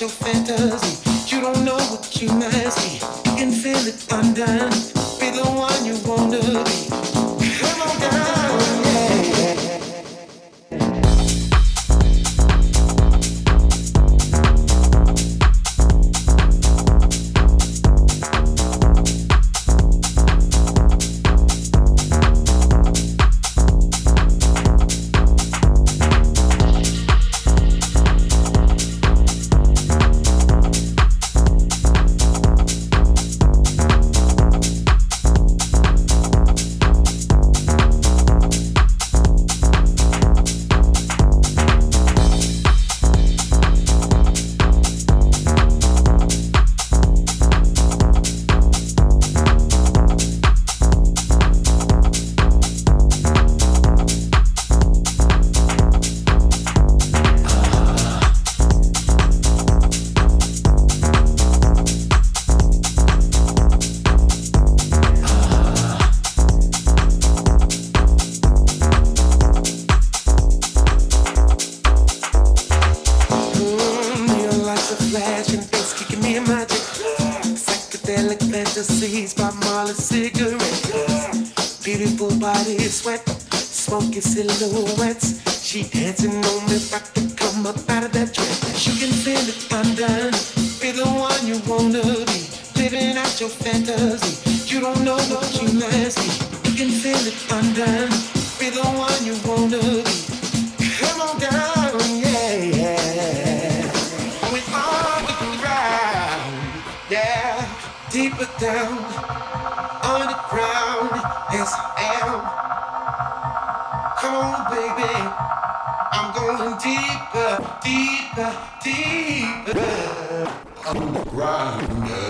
your fantasy. You don't know what you're be. You can feel it undone. going deeper, deeper, deeper underground.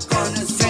gonna see.